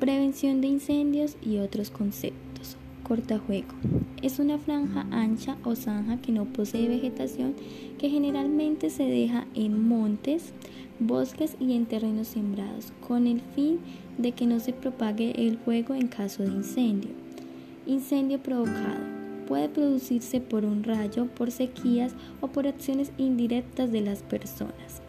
Prevención de incendios y otros conceptos. Cortajuego. Es una franja ancha o zanja que no posee vegetación que generalmente se deja en montes, bosques y en terrenos sembrados con el fin de que no se propague el fuego en caso de incendio. Incendio provocado. Puede producirse por un rayo, por sequías o por acciones indirectas de las personas.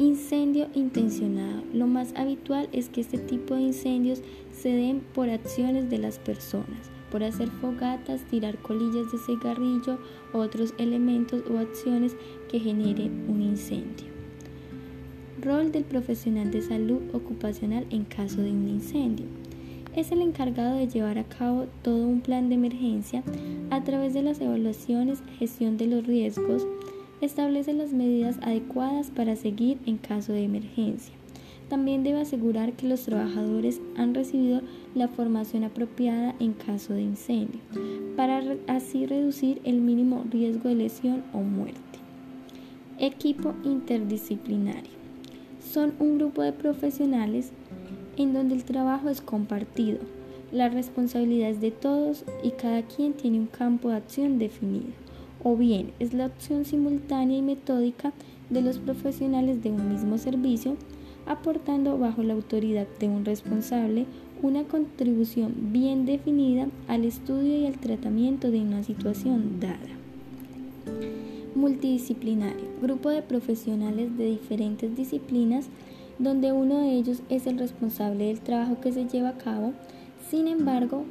Incendio intencionado. Lo más habitual es que este tipo de incendios se den por acciones de las personas, por hacer fogatas, tirar colillas de cigarrillo, otros elementos o acciones que generen un incendio. Rol del profesional de salud ocupacional en caso de un incendio. Es el encargado de llevar a cabo todo un plan de emergencia a través de las evaluaciones, gestión de los riesgos, establece las medidas adecuadas para seguir en caso de emergencia. También debe asegurar que los trabajadores han recibido la formación apropiada en caso de incendio, para así reducir el mínimo riesgo de lesión o muerte. Equipo interdisciplinario. Son un grupo de profesionales en donde el trabajo es compartido, la responsabilidad es de todos y cada quien tiene un campo de acción definido o bien es la opción simultánea y metódica de los profesionales de un mismo servicio, aportando bajo la autoridad de un responsable una contribución bien definida al estudio y al tratamiento de una situación dada. Multidisciplinario, grupo de profesionales de diferentes disciplinas donde uno de ellos es el responsable del trabajo que se lleva a cabo, sin embargo,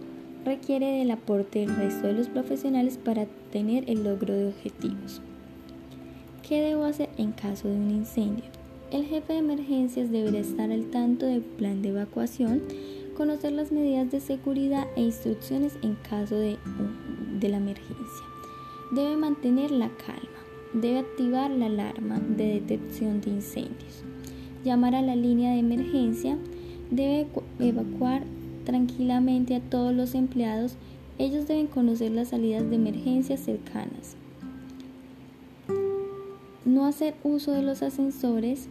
requiere del aporte del resto de los profesionales para tener el logro de objetivos. ¿Qué debo hacer en caso de un incendio? El jefe de emergencias deberá estar al tanto del plan de evacuación, conocer las medidas de seguridad e instrucciones en caso de, de la emergencia. Debe mantener la calma. Debe activar la alarma de detección de incendios. Llamar a la línea de emergencia. Debe evacuar tranquilamente a todos los empleados, ellos deben conocer las salidas de emergencia cercanas. No hacer uso de los ascensores.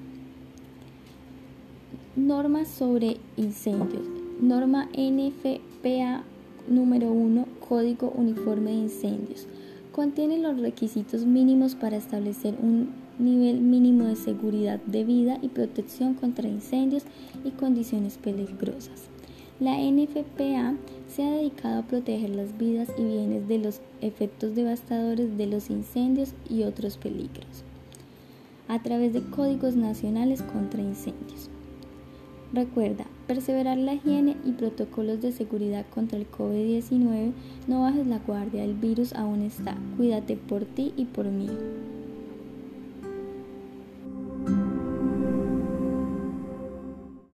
Normas sobre incendios. Norma NFPA número 1, Código Uniforme de Incendios. Contiene los requisitos mínimos para establecer un nivel mínimo de seguridad de vida y protección contra incendios y condiciones peligrosas. La NFPA se ha dedicado a proteger las vidas y bienes de los efectos devastadores de los incendios y otros peligros a través de códigos nacionales contra incendios. Recuerda, perseverar la higiene y protocolos de seguridad contra el COVID-19, no bajes la guardia, el virus aún está, cuídate por ti y por mí.